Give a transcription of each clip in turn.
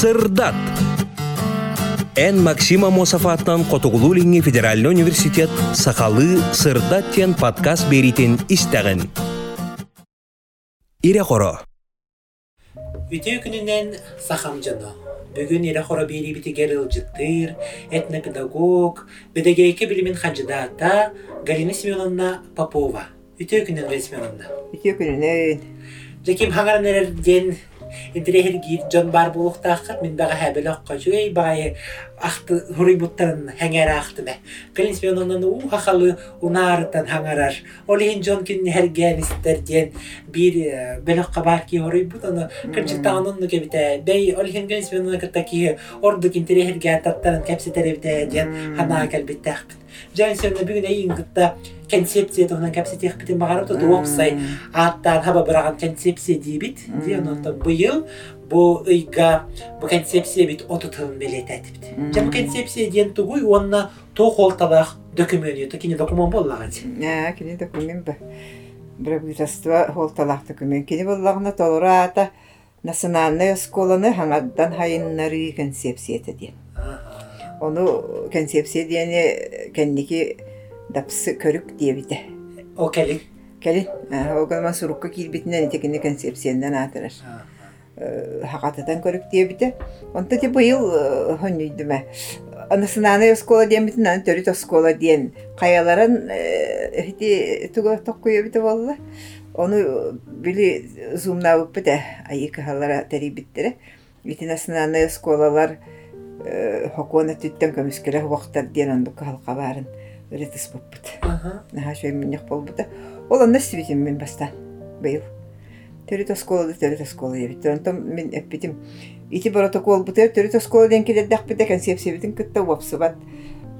сырдат Эн Максима Мосафаттан Котугулу федеральный университет Сахалы сырдат тен подкаст беритин истеген. Ире хоро. Үтө күнүнен сахам жана. Бүгүн ире хоро бери бити герил жыттыр, этнопедагог, бедегейке билимин хаджидата Галина Семеновна Попова. Үтө күнүнен Галина Семеновна. Үтө күнүнен Жеким хаңаран ден интерехер гит жон бар булуктаахат мен бага хабел акка чугай баай ахты хурый буттарын хәңәр ахты бе. Галина Семеновна у хахалы унарытан хаңарар. Олин жон кин хәргән истерден бир белакка бар ки хурый бут аны кырчы таанын ны кебите. Бей олин Галина Семеновна кыртаки ордук интерехерге таттарын кепсе теребите ден хана калбиттахпит. Галина Семеновна бүгүн эйин кытта концепция туһунан кәпсетих битин багарып туту опсай аттан хаба быраган концепция дибит ди онотон быйыл бу ыйга бу концепция бит оту тылын белетет бит жа бу концепция диен тугуй онна то холталах документ то кини документ боллаган а кини документ ба правительство холталах документ кини боллагына толураата национальная школаны хаңаддан хайыннары концепция диен Onu konsepsiya diyene kendiki dapsı körük diye bite. O kelin. Kelin. O kadar surukka kilbitinden itekinde konsepsiyenden atırır. Hakatadan körük diye bite. Onda da bu yıl hönüydüme. Anasınanı oskola diyen bitin, anı törüt oskola diyen kayaların hiti tuga tokkuya bite valla. Onu bili zoomla bite ayık halara teri bittire. Bitin asınanı oskolalar oskolalar хокуона түттен көмүскеле уактар диэн ондук халка баарын ретис буппут наха шөй минех болбута ол анна сибитим мен бастан быйыл төрүт осколады төрүт оскола ебит онтон мен эппитим. Ити протокол бута төрүт оскола ден килердахпыта концепциябитин кытта уапсыбат.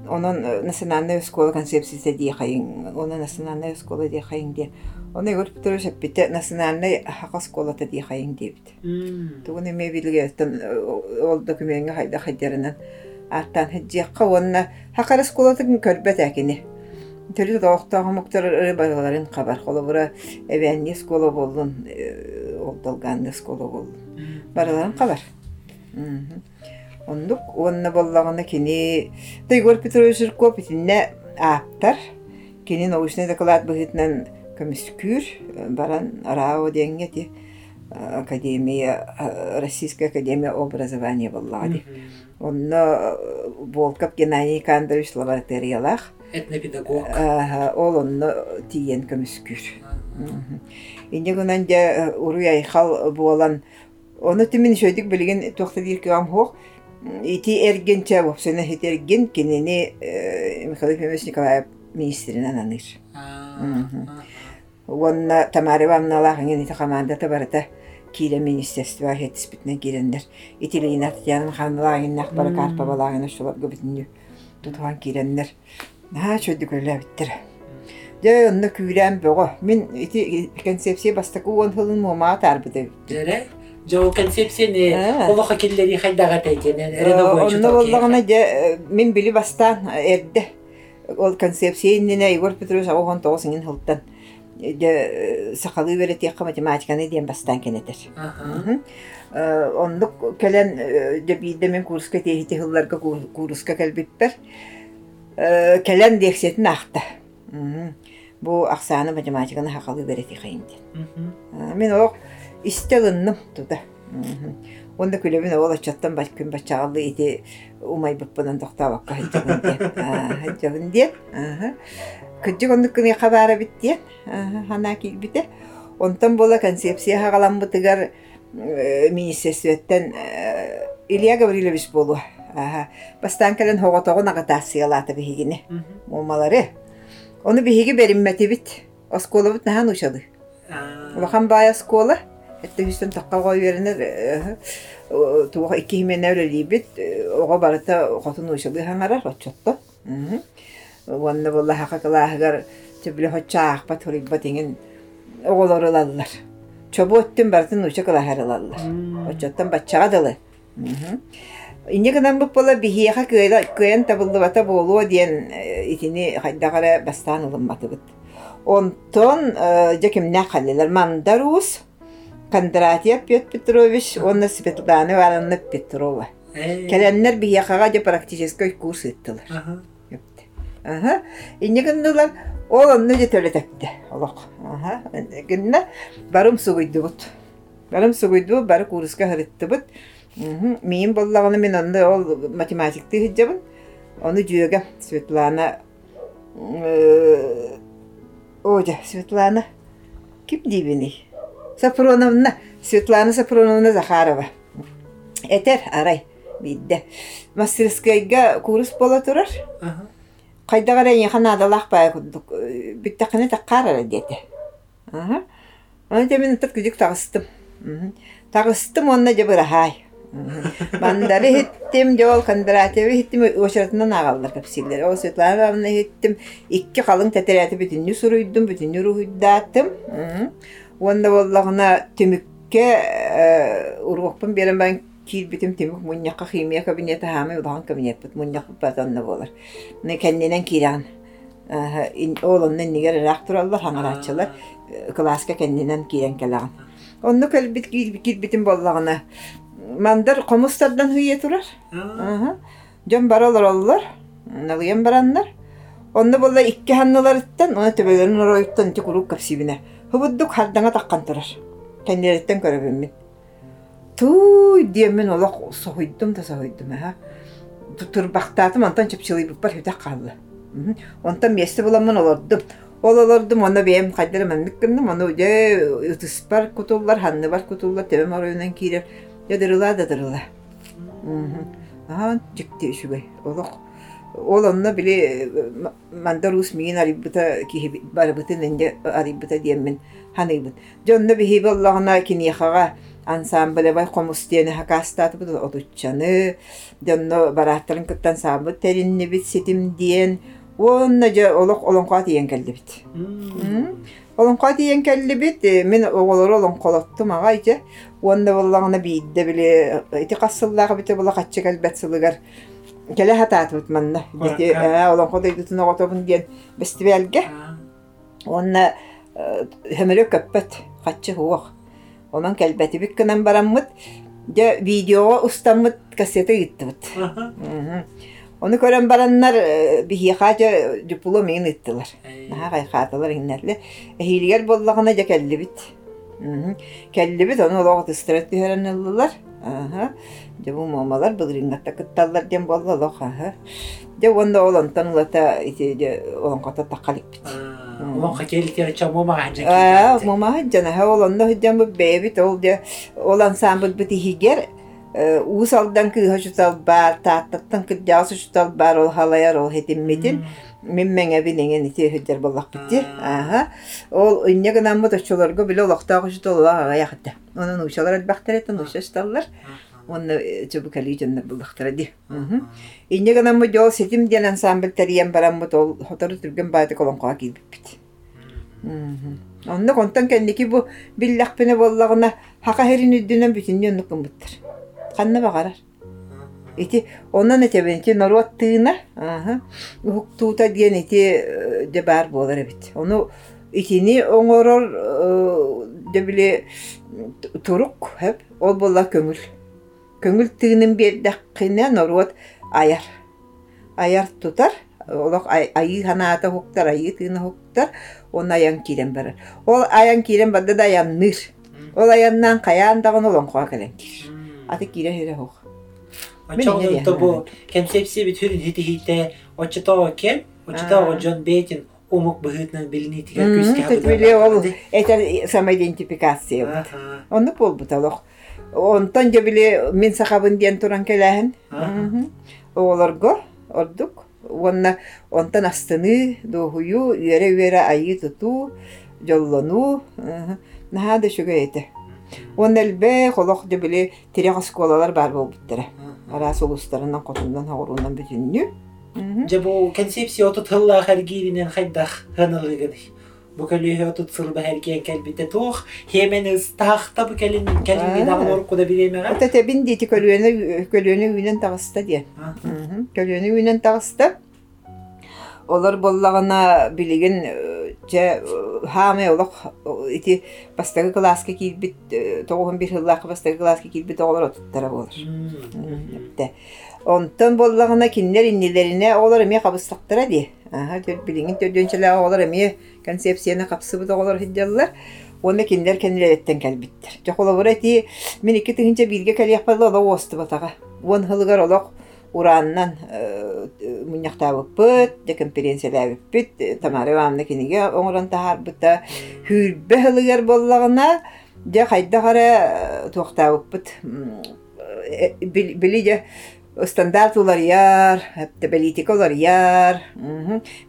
Онон национальная школа концепциясы дие хайын онон национальная школа дие хайын дие оны гөр бутур шаппите национальная хака школата дие хайын дебит тугун эме билге ол документге хайда хайдарынан аттан хеджиякка онна хакара школатын көрбөт акини төрү доохтоогумуктар балаларын кабар холобура эбенни школа болдун олдолганны школа болдун бараларын кабар ондук онна боллагына кини Тыгор Петрович Жирков итинне ааптар кини научный доклад быгытнан көмүскүр баран рао денге ти академия Российская академия образования боллагы онно Волков Геннадий Кандрович лабораториялах этнопедагог ол онно тиен көмүскүр инде гынан же уруй айхал буолан оны тимин шөйдүк билген тохта диркам хох ити эргенче вопсена хитерген кинени Михаил Фемович Николаев министринен аныр Уонна Тамара Ивановна лаханген ити командата барата кире министерство хетиспитне кирендер. Итилина Татьяна Михайловна бара карпа балагына шулар гөбитнү тутуган кирендер. На чөдү көлө биттер. Дэ онна күрәм бого. Мен ити концепция бастаку он хылын мома тарбыды. Дере Жо концепцияны олоха киллери хайдага тайкен. Онна боллагына же мен били бастан эрде. Ол концепцияны Егор Петрович авгон тоосыңын хылтан. Берет яққа математиканы диен бастан кенетер. Ондук келен бийде мен курска техите хылларга курска келбиппер. Келен дексетін ақта. Бу ақсаны математиканы хақалы берет яқайынды. Мен оқ истелынным туда. Онда күлебин ол ачаттан бач күн бачагалы ити умай быппынан токтабакка хайжагын дия. Хайжагын дия. Күджик онды күн хабара битти. Хана килбите. Онтан бола концепция хагаламбытыгар министерстветтен Илья Гаврилович болу. Бастан келен хоготогон агатасыялата бихигине. Момалары. Оны бихиги бериммети бит. Оскола бит нахан ушады. Улахан бая скола. Этте хүстен таққа қой берінер. Туға икки химен әулі бит. Оға барыта қотын ушады хаңарар. Отчотто. Уанна болла хақа бат хорибба теген оголорулаллар. Чобу өттүн бартын уча кылаһарылаллар. Очоттан баччагадылы. Инне гынан бу бола бихиэха кыйла кыйан табылды бата болуо диэн итини хайдагара бастан ылымматыбыт. Онтон жакимне халлилар мандарус Кондратьев Петр Петрович, онна Светлана Ивановна Петрова. Келеннер бияқаға де практической курс иттылар. аха. Ага. Иннегендулар ол онны же төлетепти. Олок. Ага. Гинна барым сугуйду бут. Барым сугуйду бары курска хырытты бут. Мхм. Мин боллаганы мен онны ол математикти хиджабын. Оны жүйөге Светлана э, Оля, Светлана. Ким дибини? Сапроновна, Светлана Сапроновна Захарова. Этер арай бидде. Мастерскайга курс бола турар. Аха. Кайдагара яхан адалах бай. Биттакыны таккар деди. Ага. Аны те мен тагыстым. Мгм. Тагыстым онна же бара хай. Мгм. Мандары хиттим, жол кондратеви хиттим, очеретинен агалдар капсилер. Ол Светлана Ивановна хиттим, икки калың тетерети бүтүннү суруйдум, бүтүннү рухуйдаттым. Мгм. Онда боллагына түмүкке ургукпун берем ben киир битим түмүк муньякка химия кабинети хами удахан кабинет бут муньяк батанна болар. Не кенненен киран. Олоннан нигер рак тураллар хаңарачылар. Класска кенненен кирен келаган. Онну кел бит киир битим боллагына. Мандар комустардан хүйе турар. Аа. Аха. Жон баралар оллар. Налыян бараннар. Онны болла икки ханналарыттан, оны төбелерин ороюттан ти курук капсибине. Хубуддук хардаңа таккан турар. Кеннереттен көрөбүм мен. Мен олақ соһуйдум да соһуйдум аха. Турбақтатым онтан чыпчылый буппар хүтә қалды. Мгм. Онтан месте буламын олордум. Ол олордум оны бем кайдыр мен миккендим оны же утуспар кутуллар ханны бар кутуллар тебем арыйнан кирер. Ядырыла да дырыла. Аха жикти шугай. Олох ол онна биле мандарус мин арибыта ки барыбытын энде арибыта диеммен ханыбыт. Жонна бихи боллагына кинияхага ансамбле бай комустиene хакастаты бу отуччаны. Жонно бараттарын кыттан сабы теринни бит ситим диен. Онна же олох олонқа диен келди бит. М. Олонқа диен келди бит. Э, Мен оголор олон колоттум агайча. Онда боллагына бийде биле ити кассыллага бите бола каччы келбет сылыгар. Келе хатаат бит манна. Оғотобун диен бестибелге. Онна хөмөрө көппөт каччы хуох. Онан келбети бик кынан бараммыт. Же видеого устаммыт кассета иттибит. Аха. Мгм. Оны көрөн бараннар бихиахача жупулу мин иттилар. Э, Наха кайхаталар иннерле. Хилигер боллагына же келлибит. Мгм. Келлибит оны олоғот истирет тиһеренеллар. Аха. Же бу момалар былрингатта кытталлар дем боллалох. Аха. Же онда олонтан улата ити же олонкота такалик бит. Аа. М. Улон хакелитер чамо магажа. Аа, мома хаджана ха олонда хаджан бу бебит ол же ол ансамбль бит хигер уус алдан кы хашутал бар тааттан кы жасы шутал бар ол халаяр ол хетиммитин мен меңе бинеген ити хөддер боллак битти. Аха. Ол иннеге наммы тачолорго биле олактагы шуталла аяхта. Онун ушалар албахтарет, ушасталлар. Онны Чөбү кали жөннөр булдактара ди. Мгм. Иннеге наммы жол сетим ден ансамбль тариен бараммы ол хотору түрген байды колонкога кийип бит. Мгм. Онны контан кенники бу биллахпене боллагына хака херин үддүнөн бүтүннү нукумуттар. Канна багарар. Ити онан этебенти норуат тыына, аха. Хуктуута диен ити де бар болар бит. Ону итини оңорор де биле т- турук хеп ол болла көңүл. Көңүл тыынын бердаккына норуат аяр. Аяр тутар. Олох ай- айы ханаата хуктар, айы тыына хуктар. Он аян кирен барар. Ол аян кирен барды да аян ныр. Ол аяннан каян дагын олонкоа келен кир. Аты кире хере хук. Концепция бит хүрин хити хите очтоо кен, очтоо Аа. Джон Бейтин умук быхытнан билини тигер Мм, күскә. Тут биле ол это самоидентификация. Онны пол буталок. Онтон же биле мен сахабын диен туран келәһен. Аха. Оларго ордук. Онна онтан астыны дохую үере үере айы туту жоллону. Наха да шуга эте. Он элбе холох же биле тирек сколалар бар бол биттере. Ара солустарынан котундан хагырундан бүтүннү. Же бу концепция отут хылла харгиринен хайдах ханылыгын. Бу көлүе отут сылба херген келбите тух, хемен ыстахта бу келин келин Аа. дагы орку да билемега. Ата тебин дити көлүөнө көлүөнө үйнен тагыста диен. Көлөөнү үйнен тагыста. Олар боллагана билеген же хаамай олох ити бастагы класска киирбит тоҕуһун бир хыллаакка бастагы класска киирбит оҕолор отуттара буолар Эпте. Онтон боллагына кинилер иннилерине оҕолор эмиэ кабыстактара ди. Аха, төр билиңин төрдөнчөлө оҕолор эмиэ концепцияны капсыбыт оҕолор хиддаллар. Онда кинилер кенилериттен кэлбиттер. Жоколобура ти мен икки тыгынча бирге кэлиэхпалла ола уосты батага. Уон хылыгар олох урааннан муньяхтаабыппыт, де конференциялаабыппыт, Тамара Ивановна киниге оңорон тахарбыта, хүрбе хылыгар боллагына, де хайдахара туохтаабыппыт, били де стандарт уларыяр, хәтта политика уларыяр.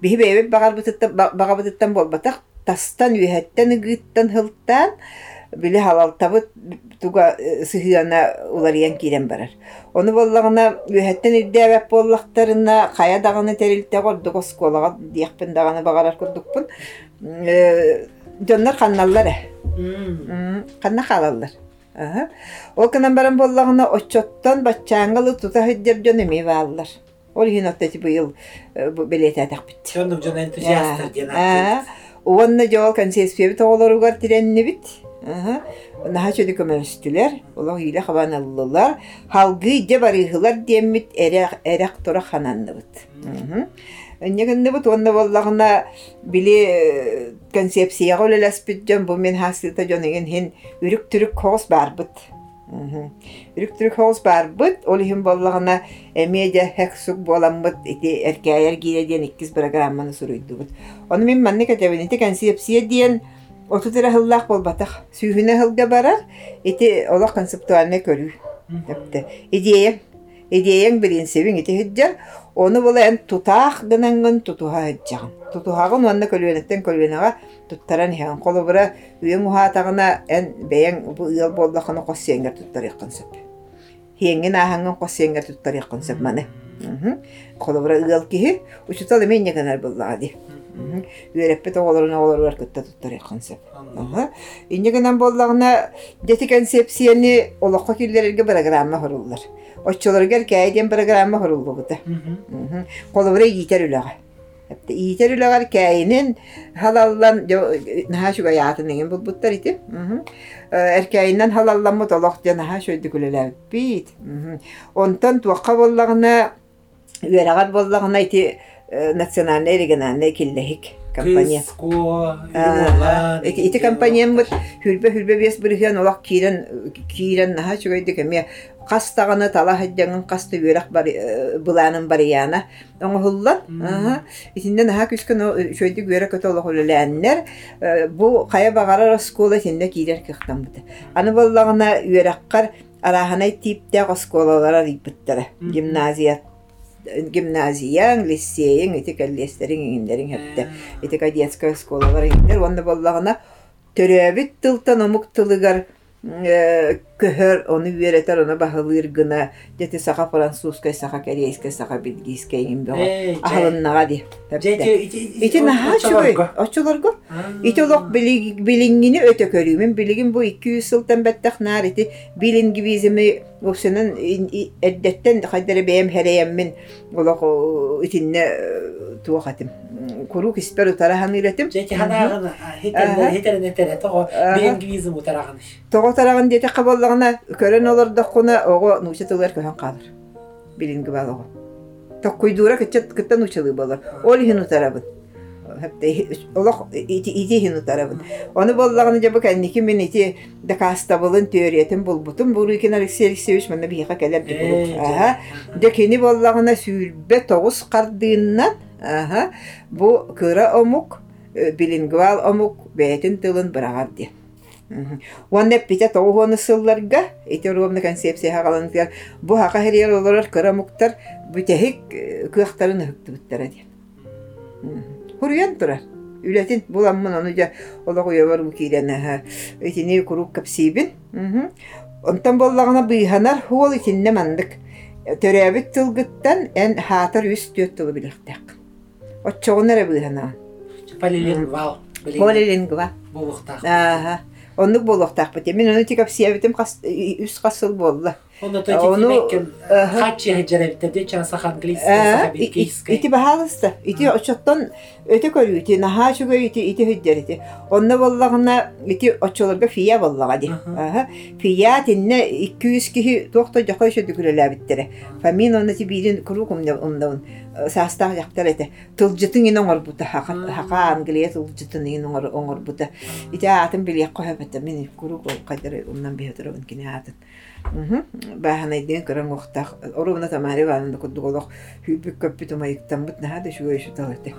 Биһи бэйбит багабытыттан болбатах, тастан үһәттен ыгыттан хылтан, били халалтабыт туга сыһыана уларыян кирен барар. Оны боллагына үһәттен ирдәбәп боллактарына кая даганы терилте гордук осколага диякпен. Канна халаллар. Ол кынан баран боллагына очоттан баччаңгалы тута хиддер жон эми. Ол хин оттати быйыл белете тахпит. Чондук жон энтузиастар. Уонна жол концеспия бит тиренни бит. Наха деммит бит. Аха. Негенде бут онна боллагына били концепцияга өлелеспит жон бу мен хасылта жон еген хин үрүк түрүк хос барбыт. Үрүк түрүк хос барбыт. Ол хин боллагына эмеде хексук боламбыт ити эркәйер программаны суруйдубут. Оны мен манны ити концепция диен отутера хыллах болбатах. Хылга барар. Ити олох концептуальны. Идея идеяң принцибин ити хыджар, оны бола эн тутаах гынангын тутуха хыджагын. Тутухагын онна көлүөнеттен көлүөнага туттаран хен колу бура үйөң ухатагына эн бу ыал боллаханы коссиэнгер туттар яккын сөп. Хиэнгин ахангын коссиэнгер туттар яккын сөп маны. Колу бура ыал киһи учутал. Үйөреппет оголорун оголору кытта туттар боллагына концепцияны киллерге программа хоруллар. Оччолоргер кәйден программа хоруллу бута. Колобура иитер үләгә. Әпте иитер үләгәр кәйнен халаллан наһа шуга ятын еген бу буттар ите. Эркәйнен халаллан бу толоқ дә наһа шойды күлеләр бит. Онтан туаққа боллагына үерагат боллагына ите национальный региональный киллехик Компания. Ити компания вот хүлбе хүлбе бес бүрген олақ кирен кирен наха чугайды кеме кастаганы тала хаджаңын касты үрәк бар буланын бар яна. Оңа хуллан. Итинде наха күскөн шойды үрәк көтө олақ үләннәр. Бу кая багара школа тинде кирер кыхтан бит. Аны боллагына үрәккар араханай типте школалар рипттер. Гимназия гимназияң, лицейың, ити кәллестерин иңдерин хәтте. Ити ка детская школалар иңдер, онда боллагына төрөбит тылтан омук тылыгар көһөр оны үйретер, оны бахылыр гына, дети саха французская, саха корейская, саха бельгийская иң бего. Ахалыннага ди. Ити наха чугай, очолорго. Ити олок билингини өтө көрүүмүн, билигин бу 200 сылтан бәттәк нар ити билингивизми Опсенен эддеттен хайдары бэм херейеммин олок итинне туахатым. Куру киспер утарахан илетим. Жеки ханагын хитерен этере того биенгвизм утарагын. Того тараган дете кабаллагына көрөн олар дакуна ого нучатылар көһөн калыр. Билинги балого. Токкуйдура кычат кыттан учалы балар. Ол хин утарабын. хәтта олох ити ити хину тарабын. Оны боллагын жабы кәнники мен ити дакаста болын теориятын болбутун бу Руикин Алексей Алексеевич мана бийха кәләп ди бу. Аха. Декени боллагына сүйүлбе тогус кардыыннан аха бу кыра омук билингвал омук бәйтин тылын бырагар ди. Уанна пита тоғуаны сылларга, ити ровна концепция хагалантыгар, бу хака херер олорар кыра муктар бүтәһик кыахтарын хөктү бүттәр ди. Хуруян турар. Үләтин буламмын оны жа олог уябар бу киирен итини курук капсибин. Онтан боллагына быйханар хуол итинне мандык. Төрәбит тылгыттан эн хатар үс төт тылы билектек. Оччоғынара быйхана. Полилингвал. Полилингва. Болуқтақ. Аха. Оннук болуқтақ бите. Мен оны тик капсибитим үс касыл болла. Onda to ti mekken kaç hecerevitte de çansa hanglista iske. İti bahalasta. İti oçottan öte körü iti naha şuga iti iti hüdderiti. Onda vallahına iti oçolarga fiya vallaha di. 200 kihi toqta jaqa şö dükürele bittere. Famin onda ti birin kurukum da onda on. Sasta yaqtar ete. Tuljitin inen or buta haqa haqa angliya tuljitin inen or or buta. İti atın bil yaqqa habatta min kurukum qadar ondan bihatrun. Баһана иден көрөн уктах орубна тамари ванында кудуголох хүбүк көппү тумайыктан бут нахада шугай шу талате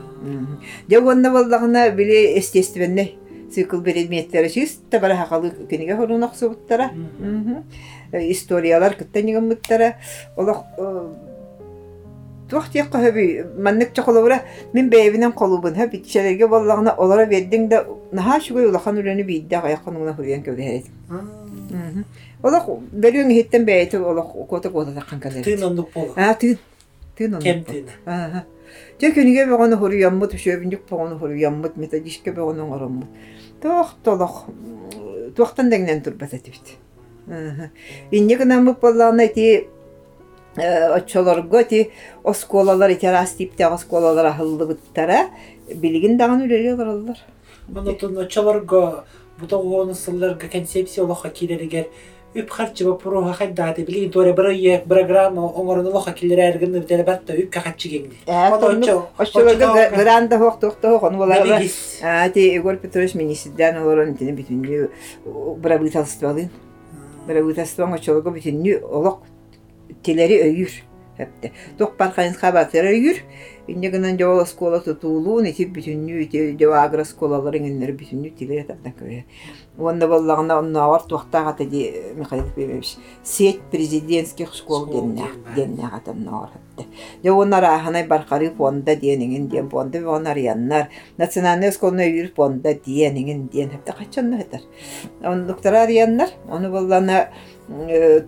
жагонна боллагына биле естественне цикл предметтері чисто бара хакалы кениге хорунак субуттара историялар кыттаниган буттара. Олох мен колубун ха битчелерге боллагына олара хүрген Олох берүң хиттен бәйте олох кота кота таккан калер. Тын ондук болу. А тын. Тын он. Кем тын. Аа. Жө күнүгө бөгөнө хору яммыт шөбүнүк бөгөнө хору яммыт методичке бөгөнө ороммут. Тох толох. Тохтан деңнен турбата тибит. Аа. Инне гынамык болланы ти очолорго ти осколалар итерас типте осколалар ахылды буттара билигин даган үлелер баралар. Оны тун очолорго бутогону сылларга концепция олоха килеригер үп харчы ба пуруха хаддаты билин торе бір ек программа оңорын олоха килер әргін үрдері батта үп кахатчы кеңди. Очолорго гранда хок тохто хок болар. Набигис. А ти Егор Петрович министрден олорон тини бүтүнү правительстволын. Правительствоң очолого бүтүнү олок телери өйүр. Хепте. Ток паркайын хабатыр өйүр. Инде гынан жол школа тутулуун ити бүтүнү ити жавагра сколаларын иннер бүтүнү телери тапта көе. Онда боллагына онна авар туактага тади Михаил Певич. Сеть президентских школ денне гатан нор хепте. Же оннар аханай баркары фонда денеген ден фонда онар яннар национальный школна үйір фонда денеген ден хепте качанна хетер. Он доктора яннар оны боллана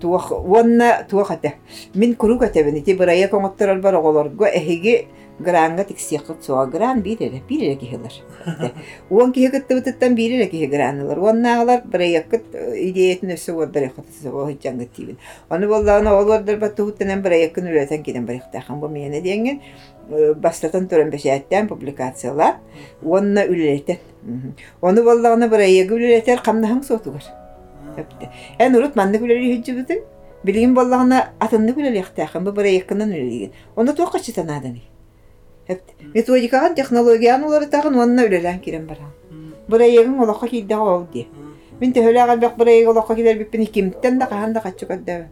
туох онна туох ате. Мин курук ате бен ити бирая коңоттар бар оголорго эхиги гранга тиксиякыт соа гран бирере бирере кихилер. Уон бирере кихи өсө уордар яхатысы ол хиджангыт тибин. Оны боллана ол уордар батту хуттанан бираякын үлетен киден барихтахан бу бастатан публикациялар уонна камнахан сотугар. Эпте. Эн урут манны үлели хиджибитин. Билигин боллагана атынны үлели яхтахан бу бираякынан үлелеген. Оны туакка читанаданы. Эпте. Методикахан технологияны улары тагын уонна үлелен кирен бара. Бираягын олоқа кийдега ол ди. Мен төһөлөгөр бак бираяга олоқа кидер биппин кимттен да кахан да качу кадда.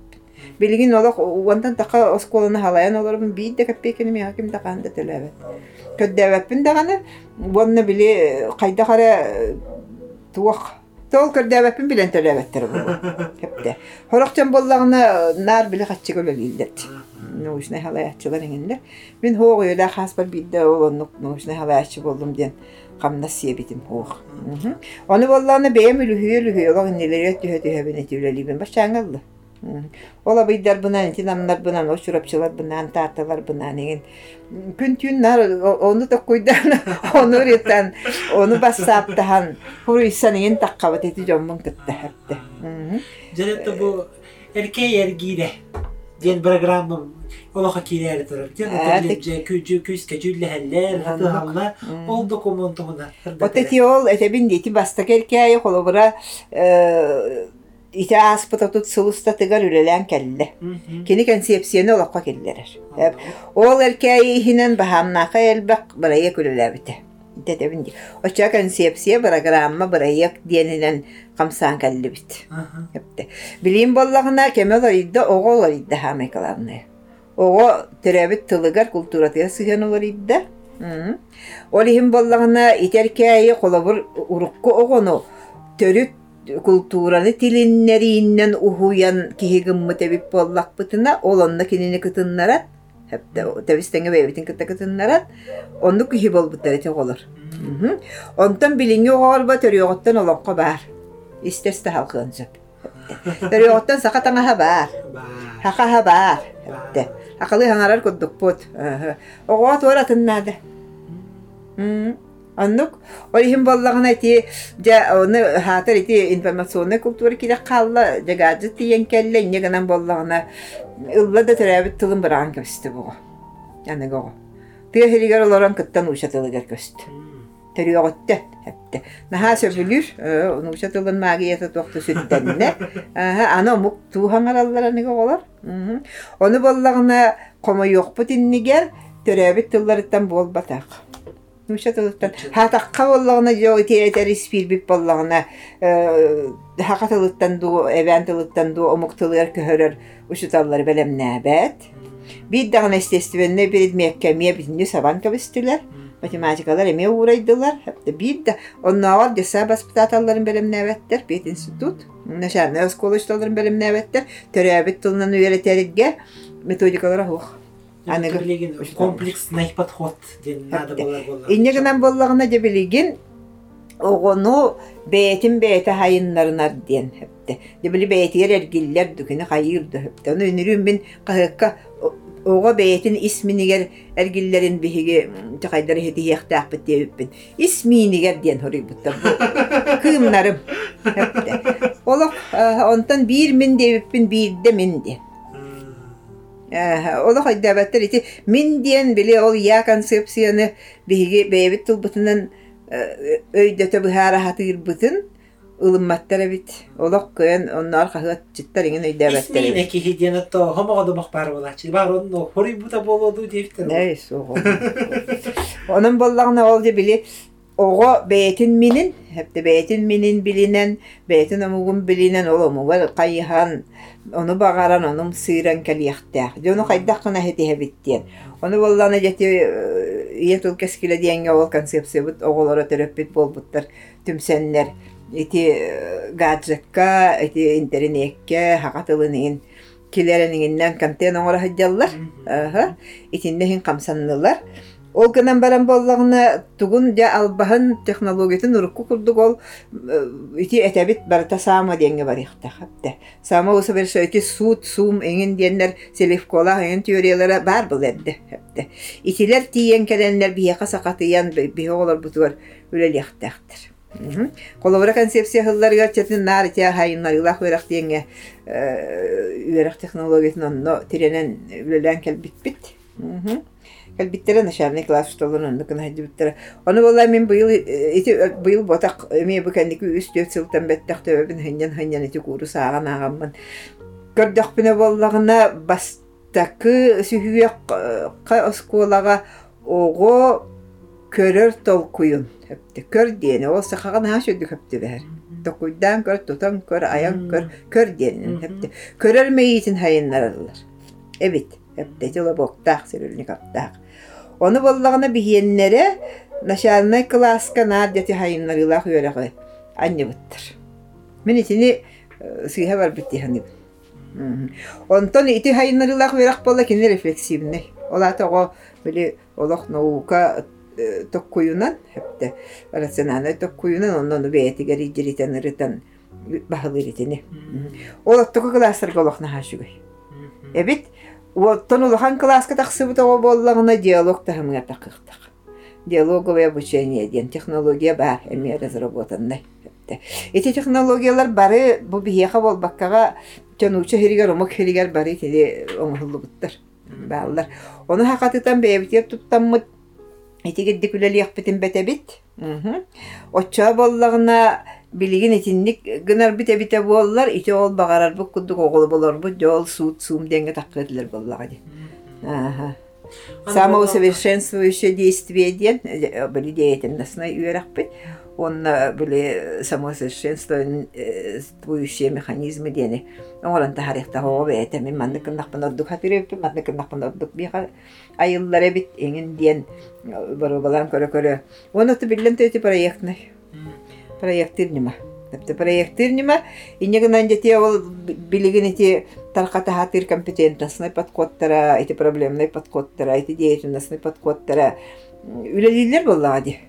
Билигин олоқ уонтан тақа осколаны халаян олорбун биидде каппекени ми хаким да кахан да төлөбөт. Көддөбөппүн даганы уонна били кайда кара туак Тол көрдөбөппүн билен төлөбөттөр бу. Хепте. Хорокчан боллагына нар били качы көлөлүлдет. Нуушна халаячылар иңинде. Мен хоого өдө хас бар бидде олонук нуушна халаячы болдум ден камна сиебитим хоог. Оны боллагына бэм үлүхү үлүхү олог нелере түһө түһө бене түлөлүбүн башаңалды. Ола быйдар бынан, тинамнар бынан, ошурапчылар бынан, тааталар бынан еген. Күн түн нар, оны да куйдан, оны ретан, оны бассаптахан, хуруйсан еген таққабат еті жоммын кытта хәпті. Жаретті бу эркей эргиде. Ден программа олоха килер турар. Ден Ә, отелже күжү күскө жүлләһәлләр, хатыһаллар, ол документумда. Отети ол, этебин дети баста керкәйі, холобыра, ite aspıta tut sıvısta tıgar ürelen kelle. Kini konsepsiyonu olakka kellerer. Ol erkeği hinen bahamnaka elbek buraya külülebite. İte de bindi. Oça konsepsiye programma buraya diyenilen kamsan kelli bit. Hepte. Bileyim bollağına kemel oyda oğul oyda hamekalarını. Oğu türebit tılıgar kulturatıya sıyan olur idda. Olihim bollağına iterkeği kolabur urukku oğunu. Törüt культураны тилиннериннен ухуян кихигыммы тебип боллакпытына ол онна кинини кытыннарат хепте тебистеңе бебитин кыта кытыннарат онну кихи болбуттар эте олар онтон билиңи оголба төрүөготтон олонко баар. Истесте халкын сөп. Төрүөготтон сака таңаха баар. Хакаха баар. Хепте акылы хаңарар курдукпут Аннук олихин боллагына ти жа оны хатар ити информационный культура кире қалла жагаджы тиен келле инне гынан боллагына ылла да төрәбит тылын быраган көстө буго. Яны гого. Тыя херигер олоран кыттан ушатылыгар көстө. Төрүөгөттө хепте. Наха сөбүлүр, ушатылын магията тохты сүттенне. Аны мук туухаңараллар аны гоголар. Оны боллагына комо йокпут иннигер төрәбит тылларыттан болбатак. Нушатылыттан хатакка боллагына жо театер спилбип боллагына хакатылыттан ду эвентылыттан ду омуктылыр көһөрөр ушуталлар белемнәбәт. Бит дагы естественне перед меккеме бизне сабан кабыстылар. Математикалар эме урайдылар. Хәтта бит да оннавар деса баспытаталларын белемнәбәттер, бит институт. Начальная школа шталарын белемнәбәттер. Төрәбит тылынан үйрәтәргә методикалар хух. Аныгы Билеген комплексный подход ден надо болар болар. Иннегенен боллагына дебилигин оғону бәйтин бәйті хайыннарынар диен хепте. Дебили бәйтигер эргиллер дүкіні хайырды хепте. Оны үнірүн мен қағыққа оға бәйтин исминигер эргиллерин биһиги чақайдары хети яқтақ бітебіппін. Исминигер диен хорый бұттар. Кыымнарым хепте. Олық онтан бир мин дебіппін бирде мин диен. Ола хайдабаттар ити мин диен биле ол я концепцияны биһиги бэйбит тулбутунан өйдөтө быхара хатыр бутун ылымматтар бит олок көен оннар хахат читтар иген өйдабаттар Исмине ки хидена то хомогоду махпар болачы. Бар онно хори бута болоду дептер. Эйс ого. Onun bolлагына ол ого бэйтин минин хепте бэйтин минин билинен бэйтин омугун билинен ол омугал кайхан onu биттиен onu ие тул кескиле диенге ол концепция бут оголоро төрөппит болбуттар түмсеннер ити гаджетка ити интернетке хакатылынын килерениңиннен контен оңора хаджаллар аха итиннехин камсаннылар Ол гынан баран боллагына тугун жа албаһын технологиятын урукку курдук ол ити этебит барта саама диенге барыхта хатта. Саама уса бер сөйти суут сум эңин диеннер селифкола эңин теориялары бар бул эдде хатта. Итилер тиен келенлер бияка сакатыян биһоголор бутугар үлелехтахтыр. Колобра концепция хылларга чатын нар тя хайыннар илах верак диенге верак технологиятын онно тиренен үлелен келбит бит. Кәлбиттері начальный класс штолын оннукын хайдыбыттары. Оны болай мен быйыл ити быйыл ботак эме бу кәндики үс төт сылтан бәттәк төбәбин хыннан хыннан ити куру саган агаммын. Көрдөх бине боллагына бастакы сүхүяк ка осколага ого көрөр толкуйун. Хепте көр диене ол сахаган ха шөдү хепте бәр. Токуйдан көр, тутан көр, аян көр, көр диене хепте. Көрөр мейитин хайыннаралар. Эбит, жыла боктак сөрүлүнү каптак. Оны боллагына биһиеннере начальный класска надяти хайыннарылах үйөрәгы анне буттар. Мен итини сыйха бар битти хани. Онтон ити хайыннарылах үйөрәк болла кини рефлексивный. Ола того били олох наука tokkuyunan hepte rasyonel tokkuyunan ondan beetигер ижиритен ырытан бахылыритини. Олоттуку классарга олохна хашугай. Эбит Уоттон улахан класска тахсыбыт оҕо боллагына диалог тахымыга тахыктак. Диалоговое обучение диен технология бар эми разработанный. Эти технологиялар бары бу бихеха болбаккага чонуча хиригер омок хиригер бары теде оңхуллубуттар. Баалар. Оны хакатытан бэбитер туттаммыт Этигедди күлелиякпитин бетебит. Очча боллагына билигин этинник гынар бите бите боллар ите ол багарар бу кудук оголу болор бу жол суут сум денге таккыдылар боллага ди. Самоусовершенствующее действие ден, были деятельностной үйрәкпит. Он были самоусовершенствующие механизмы дени. Оңоран тарихта хоо бәйте мен манны кындакпын ордук хатырып, манны кындакпын ордук биха айыллар бит эңин диен бару балан көрө көрө. Оны ту билен төти проектный. Проектир нима. Тепте проектир нима. Иннегенан жете ол билигин эти тарката хатыр компетентностный подходтара, эти проблемный подходтара, эти деятельностный подходтара. Үлелилер боллага ди.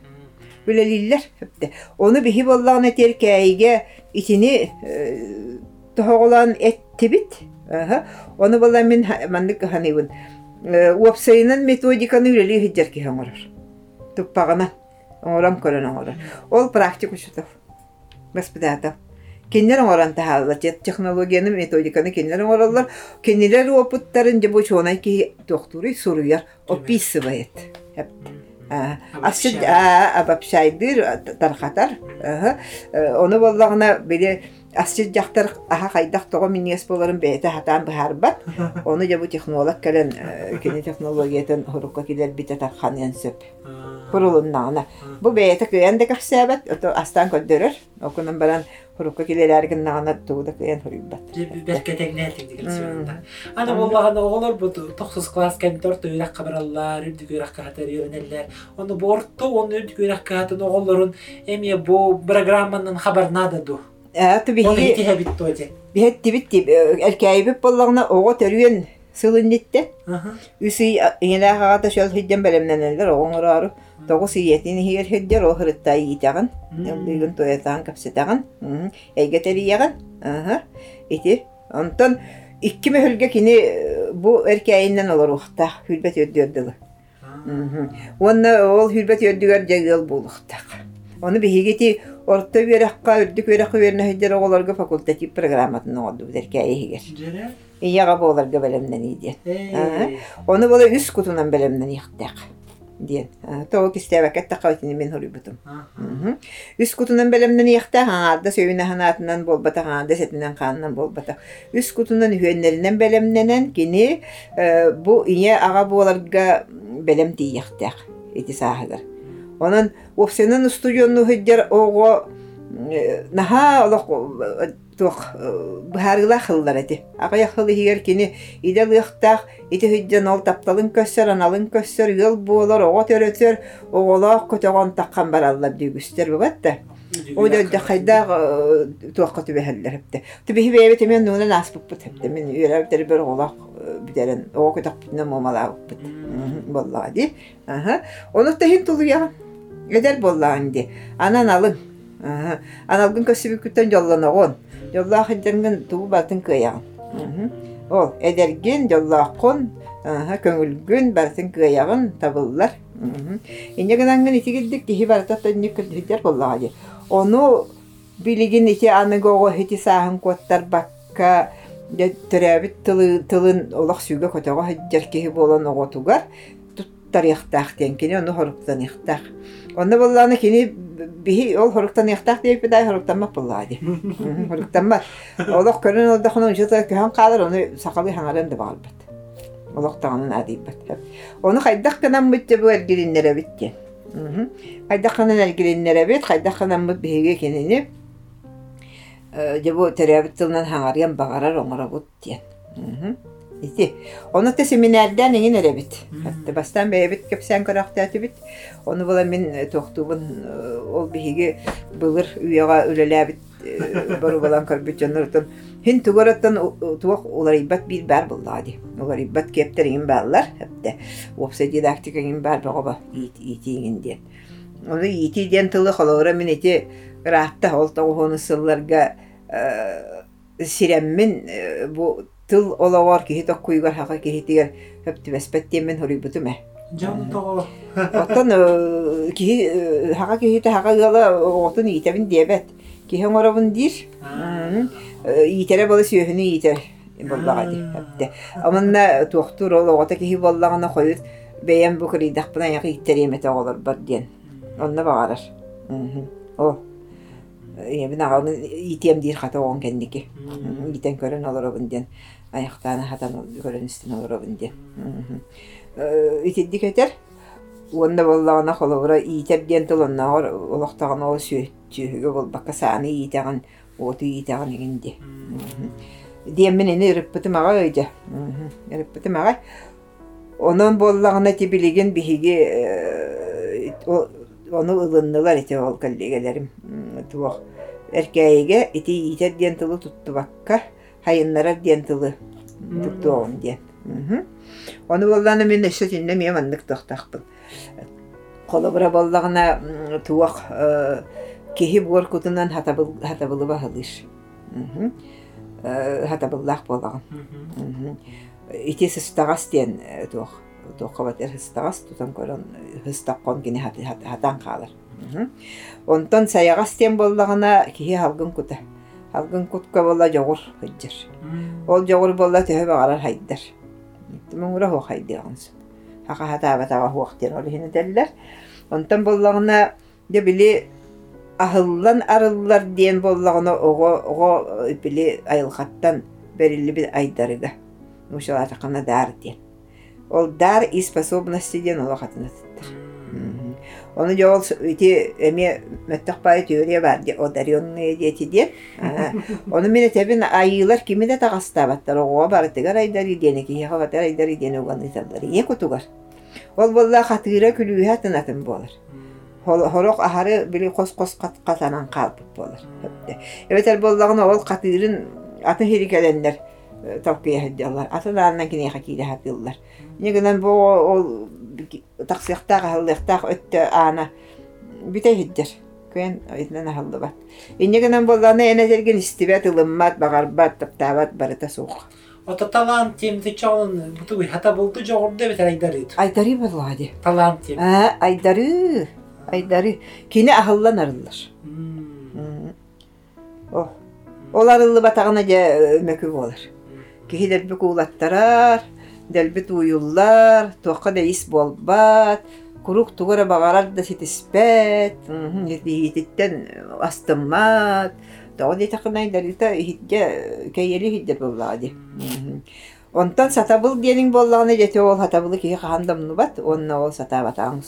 Үлелилер хепте. Оны бихи боллагына теркәйге итини тоголан эттибит. Аха. Оны болла мен мандык ханыбын. Уапсайынан методиканы үлели хиджер ки хаңарар. Туппагана. оңорам көрөн оңорор ол практик учутов воспитатов кинилер оңоран таһаалар технологияны методиканы кинилер оңороллар кинилер опыттарын же бу чуонай ки доктуру суруяр описывает Асчы обобщайдыр тархатар. Оны боллагына бире асчы жактар аха кайдак того минес боларын бете хатан бахарбат. Оны жабу технолог келен кини технологиятын хорукка килер бите тархан янсып. Kurulunnaana. Bu beete köyän de kahsääbät, oto astaan köddörör. Okunun baran hurukka kilelärgin naana tuuda köyän hurubbat. Беркетек нәтик дигел сөйдә. Аны буллаганда оголор бу 9 класс кем 4 үйрәк кабыраллар, үрдүк үйрәк кахатар йөрнәләр. Аны бортто оны үрдүк үйрәк кахатын оголорун эме бу программанын хабарна да ду. Ә, ту Оны биһи итә бит тоҗе. бихетти битти эркәйбип боллагына ого төрүен сылыннитте. Аха. Үсүй иңеләхагата шөл хидден белемнәнелер оңорары. Тогус иетин хиер хиддер о хырыттай итаган. Бүгүн тоятан капсетаган. Эйге терияган. Аха. Ити. Онтон икки мөхөлгө кини э, бу эркәйиннән олор ухта хүлбет өддөрдүлү. Онна ол хүлбет өддүгөр жагыл булуктак. Оны бихигити орто беракка үрдүк беракка берне хиддер оголорго факультатив программатын оду эркәйигер. Жere. Ияга боларга белемнен иде. Э. Оны бола үс кутунан белемнен ихтак. Диен. Тоу кистебек этта кавтини мен хорибутум. Үс кутунан белемнен ихта хаңарда сөйүнө ханатынан болбата хаңарда сетинен канынан болбата. Үс кутунан үһөннеринен белемненен кини э, бу ие ага боларга белем тиихтак. Ити хыджар ого э, наха олох туох бахарыла хыллар эти. Ага яхылы хигер кини иде лыхтах ити хыджан ол тапталын көссөр, аналын көссөр, ыл буолар, ого төрөтөр, оголоох көтөгөн таккан бараллар дүйгүстер бабатта. Ойда да хайда туакка түбәһәлләр хәптә. Түбәһи бәйбе темен нуна наспып бут хәптә. Мен йөрәптер бер оголоох бидәрен, ого көтөк битне момалаа бут. Боллади. Аха. Оны тәһин тулуя. Эдер боллаанди. Анан алын. Аха. Аналгын көсүбү күтөн жоллоногон. Жоллаа хыджангын туу батын кыян. Ол эдерген жоллааккон Аха, көңүлгүн бартын кыягын табыллар. Инегенангын итигилдик кихи бартата никкер боллагади. Ону билигин ити аныгого хити саахын коттар бакка төрәбит тылы тылын олох сүйгө көтөгө хыджар кихи болон оготугар туттар яхтах тенкини ону хоруктан яхтах. Онда болланы кини бихи ол хоруктан яхтах дейп бидай хоруктанма боллагади. Хоруктанма. Олох көрөн олда хонун жыта көһөн калыр ону сакалы хаңаран да балбат. Олоқтағанын әдейбат. Оны қайдақ қанан мұтты бұл әргеліннері бітті. Қайдақ қанан әргеліннері бит, қайдақ қанан мұт бейге кенені. Жабу тәрәбіт тылынан хаңарген бағарар оңыра бұт ден. Ити. Оны та семинардан еңін әрі бит. Хәтті бастан бәйбіт көпсән көрақтаты бит. Оны бола мен тоқтуғын ол бейге бұлыр үйеға үлелі бит. Бару балан көрбіт жаныртын. Хин тугораттан туох уларибат бир бар буллади. Уларибат кептерин баллар хепте. Опса дидактикагин бар бага итигин ден. Оны ити ден тылы холора мен эти ратта холта хоны сылларга сиреммин бу тыл олавар ки хиток куйгар хака ки хитигер хепте беспеттен мен хорибутуме. Жан того. Оттон ки хака ки хите хака гала отун итебин дебет. Ки хеңоробун дир. итере болы сүйөһүнү итер боллагади хәтте аманна туохтур ол огота киһи боллагана хойут бэйэм бу кырыйдахпына яка иттериэмете оголор бар диэн онна багарар о эбин аганы итем дир хата оон кенники итен көрөн олоробун диэн Аяктааны хатан көрөн истин олоробун диэн итиддик этер уонна боллагана холобура итер диэн тулоннагор олохтаган ол сүйөһүгө болбакка сааны оту итеган игинди диэммен эни ырыппытым ага өйдө ырыппытым ага онон тибилигин биһиги ону ол коллегаларым туох ити итер диэн хайыннарар диэн тылы туттуогун диэн Оны болланы мен өссө тинне мен маннык тохтахпын. Колобра боллагына туак кихи буор кутунан хатабылы бахылыш. Хатабыллах боллагын. Ити сыстагас тутан көрөн кини хат- хатан каалар Мгм. онтон саягас тем боллагана киһи халгын кута халгын кутка болла жогур хыджыр ол жогур болла төһө багарар хайдар муңура хо хайдыгынс хака хатаабатага хуактен ол хини теллер онтон боллагана де били ахыллан арыллар диэн боллагана ого ого били айылхаттан берилли бир айдарыга ушалатакана даар диэн ол дар и способности диэн ол хатынатыттар Мгм. Оны жол ити эми möttөхпай теория бар ди одаренные дети ди. Оны мене тебин айылар кими да тагастабаттар ого бар тегер айдари дене ки яга батар айдари дене уган италдар. Ие кутугар. Ол болла хатыра күлүе хатынатын болар. Хорок ахары били кос кос кат катанан калып болар. Эбетер боллагына ол катырын аты херикелендер топкия хеддалар. Атыларынан кине хакиде хатылар. Негенен бу ол таксыяктаах халлыяктаах өттө аана бүтэ хиддер көн айтнан халлыбат иннегенен болланы эне терген истибет ылыммат багарбат таптабат барыта суук Ото талант тем ты чон бутуй хата болду жогорду бет айдарыт. айдары боллади Талант тем. а айдары айдары кини ахыллан арыллар М. о олар ыллы батагына же өмөкү Болар кихи делби куулаттарар делби туюллар туакка да ис болбат курук тугара багарар да ситиспет хититтен астыммат тоҕо дете кынайдарита хитге кейели хиддер боллаади онтон сатабыл диэнин боллагына жете ол хатабылы киһи хаандамнубат онна ол сатаабатаан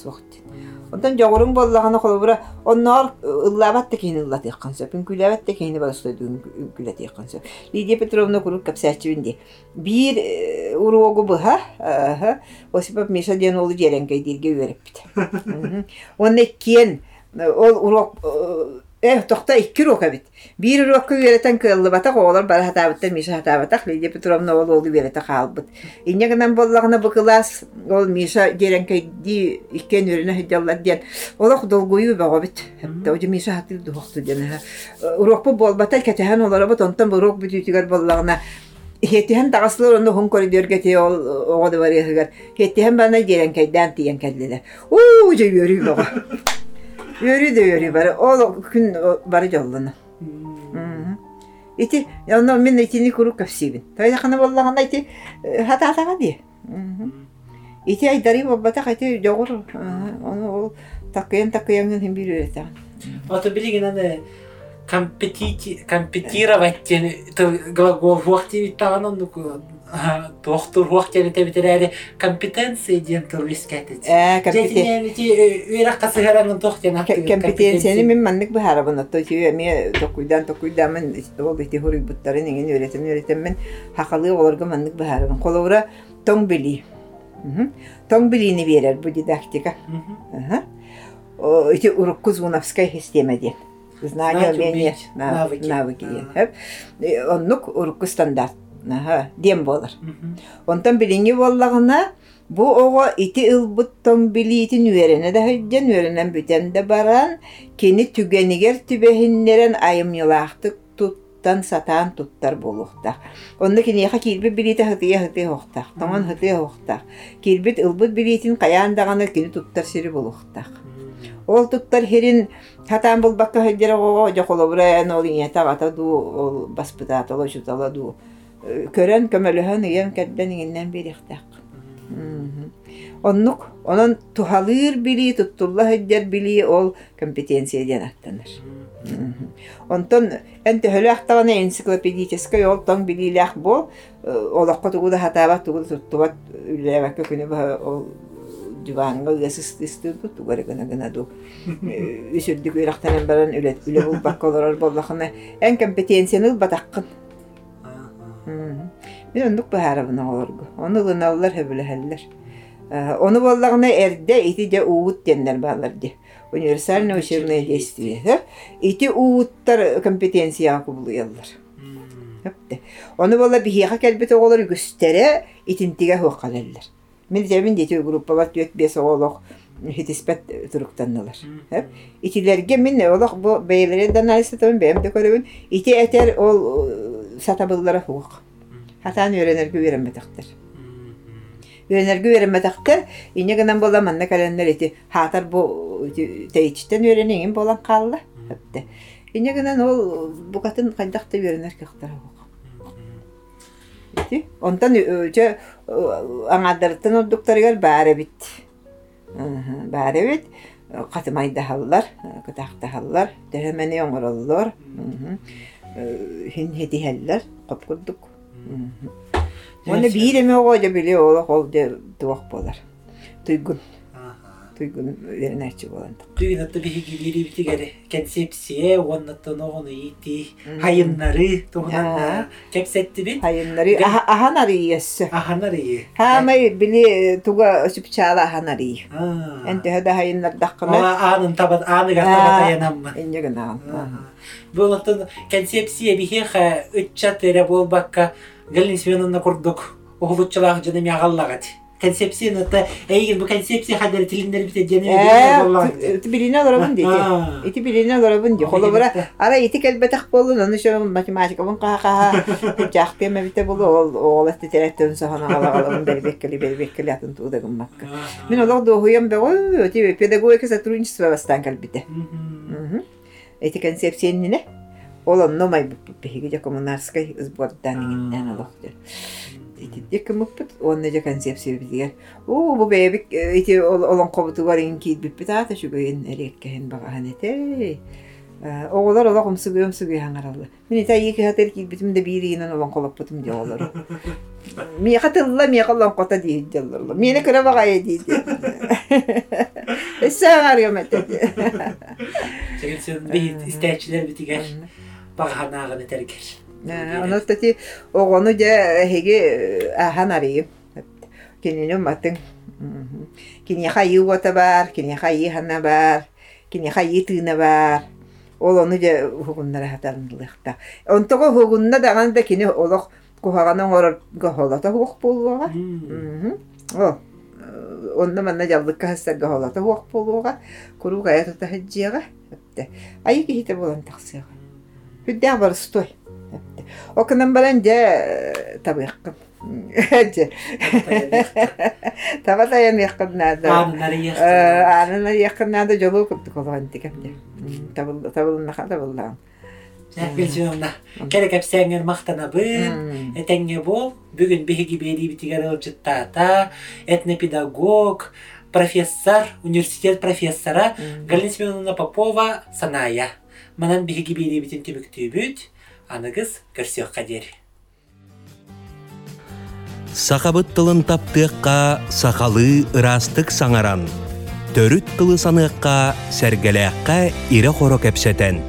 суохти онтон жогурун боллагына холобура онноор ыллаабат да киһини ыллатыаккан сөп үңкүлээбат да киһини барыстойду үңкүлэтиаккан сөп лидия петровна курук капсаачыбинди бир э, уруогу быха аха, осипов миша диэн олу жеренкей дирге үөреппит онна киен ол урок э тохта икки урок абит бир урокка үөретен кыаллыбата оолар бара хатаабыттар миша хатаабатах лидия петровна ол олу үөрете хаалбыт ол миша жеренкей ди иккен үрүнө хыджаллар диэн олох долгуйу бөгөбүт тоже миша хатыр духокту диэн урокпу болбата кетехан олоробут онтон бу урок бүтүтүгөр боллагына Хеттиһэн тагаслар онно хун коридорга те ол оҕоду барыахыгар. Хеттиһэн бана жеренкейден тиен. Уу, дө йөрү бары. Ол күн бары жоллуна. М. Ити, онно мен итини курук капсибин. Тойда хана боллаганда ити хата хатага ди. Ити айдари болбата кайты жогур. Оны ол такыян такыян хим бир өретен. Ото билигин аны компетировать глагол вахти витаган он доктор вахти те битерәре компетенция ден турискәтет. Э, компетен Жетинен ити үерә касыгаранын тохтен компетенцияны мен маннык бахарабын отто тиү эми токуйдан токуйдан мен ол ити хуруй буттарын ingen öğretem öğretem мен хакалы оларга маннык бахарабын коловра тоң били тоң билини берер бу дидактика ити урукку зуновская система ден уметь, на- навыки. навыки оннук урукку стандарт. Дем болар Онтан билинги боллагына бу ого ити ылбыттон билиитин үерене да хөйден үеренен бүтен де баран кини түгенигер түбехиннерен айымнылаахтык туттан сатаан туттар болуктах. Онда кинеха кирбит билиите хытыя хытыя хоқтах, тоңон хытыя хоқтах. Кирбит ылбыт билиитин каяан дагана кини туттар сири болуктах. Ол туттар херин хатаан болбакка хөйдер ого жоколобура ол иңета ата ду ол баспытаат оло жутала ду. Көрөн көмөлөһөн иен кәдден иңиннен берихтак. Оннук, онон тухалыр били, туттулла хөйдер били ол компетенция ден аттаныр. Онтон энте хөлөктагана энциклопедический ол тоң билилях бол, олоққа тугуда хатабат тугуда туттубат үлләбәккә күне ба ол диванга гасыс тисту тугары гына гына ду. Үсүрдүк үрәхтәнен баран үлет үле бул баккалар боллахына эн компетенцияны батаккын. Мен ондук бахарабына олоргу. Оны гыналлар хөбүләһәлләр. Оны боллагына эрде ити де уут деннер балар ди. Универсальное учебное действие. Ити ууттар компетенция кубулуяллар. Хепте. Оны болла бихиха келбет оголор гүстере итинтиге хуакалаллар. Мен тебин дете группа бат төт бес оголок хитиспет туруктаннылар. Хеп. Итилерге мен олох бу бейлерден айсытын бем де көрөбүн. Ити этер ол satabıllara hukuk. Hatan öğrenergi öğrenmediktir. Öğrenergi öğrenmediktir. İnne gınan bolaman ne kalenler eti. Hatar bu teyitçiden öğreneyim bolan kallı. Hepte. İnne gınan ol bu katın kaydakta öğrenergi hukuk. Eti. Ondan önce anadırtın oldukları bari bitti. Bari bitti. Katımay dahallar, kıtak dahallar, döhemeni onurullar. Hı hı. копкурдук. Оны биреме ого же биле ол ол же туак болар. Туйгун, туйгун вернәче болан. Түйін атты биһиги бири битигери концепция, оннаттан оғыны ити, хайыннары, Аа. туғынан кепсетти бит. Хайыннары аханары яссы. Аханары. Хамай биле туга сүпчала аханары. Энте хада хайыннар даккына. Ала анын табат, аны гата янамма. Инне гына. Бұлықтың концепция бихеха үтча тере болбакка Галин Семеновна курдук оғылытчылағы жаны меғаллағат. Концепцияны әйген бұл концепция хадары тіліндер біте жаны Э, билине олорабын дейти. Аа. Ити билине олорабын ди. Холо бара ара ити келбетак болу, аны шо математика бун каха жак теме бите болу ол ол эти тереттен сахана бербеккели бербеккели атын туда гыммакка. Мен до хуям бе ой, педагогика сотрудничество бастан келбите. Эти концепцияны Iti muppet on neja kan siap siap dia. Oh bu bebek iti olan kabutu var in kid bit bitata şu gün elik hen baka hanete. Oğullar ola komsu göm su göm hangaralı. Mini ta yeki hatel kid bitim de biri inan olan kolapatum diye oğullar. Mi hatilla mi kallan kota diye hicallarla. Mi ne kere baka yedi. Sen arıyor mette. Çekil sen bir isteğçiler bitiger. Baka hanağını terker. Арıyım. Кинини матын. Кини хайы ота бар, хайы хана бар, кини хайы тыына бар. Ол оны же хугуннара хатарындылыхта. Онтого хугунна даган да кини олох кухаганын орор болуга. О, онда манна хук болуга. Куруга ятата хаджига. Айы кихите болан таксыга. Бар стой. Окынан баран же табыйққым. Же. Табата ян яққыннады. Анына яққыннады жолу көптік олған дегенде. Табылына қада болған. Гүлсүнна керек әпсәңер мақтана бын, этеңге бол, бүгін беги бери битигер ылжыттата, этнопедагог, профессор, университет профессора Галина Семеновна Попова саная. Манан бери битин түбүктүбүт, аныгыз көрсөк кадер. Сақабыт тылын таптыққа сақалы ырастық саңаран. Төрүт тылы саныққа сәргеләққа ире хоро кәпсәтен.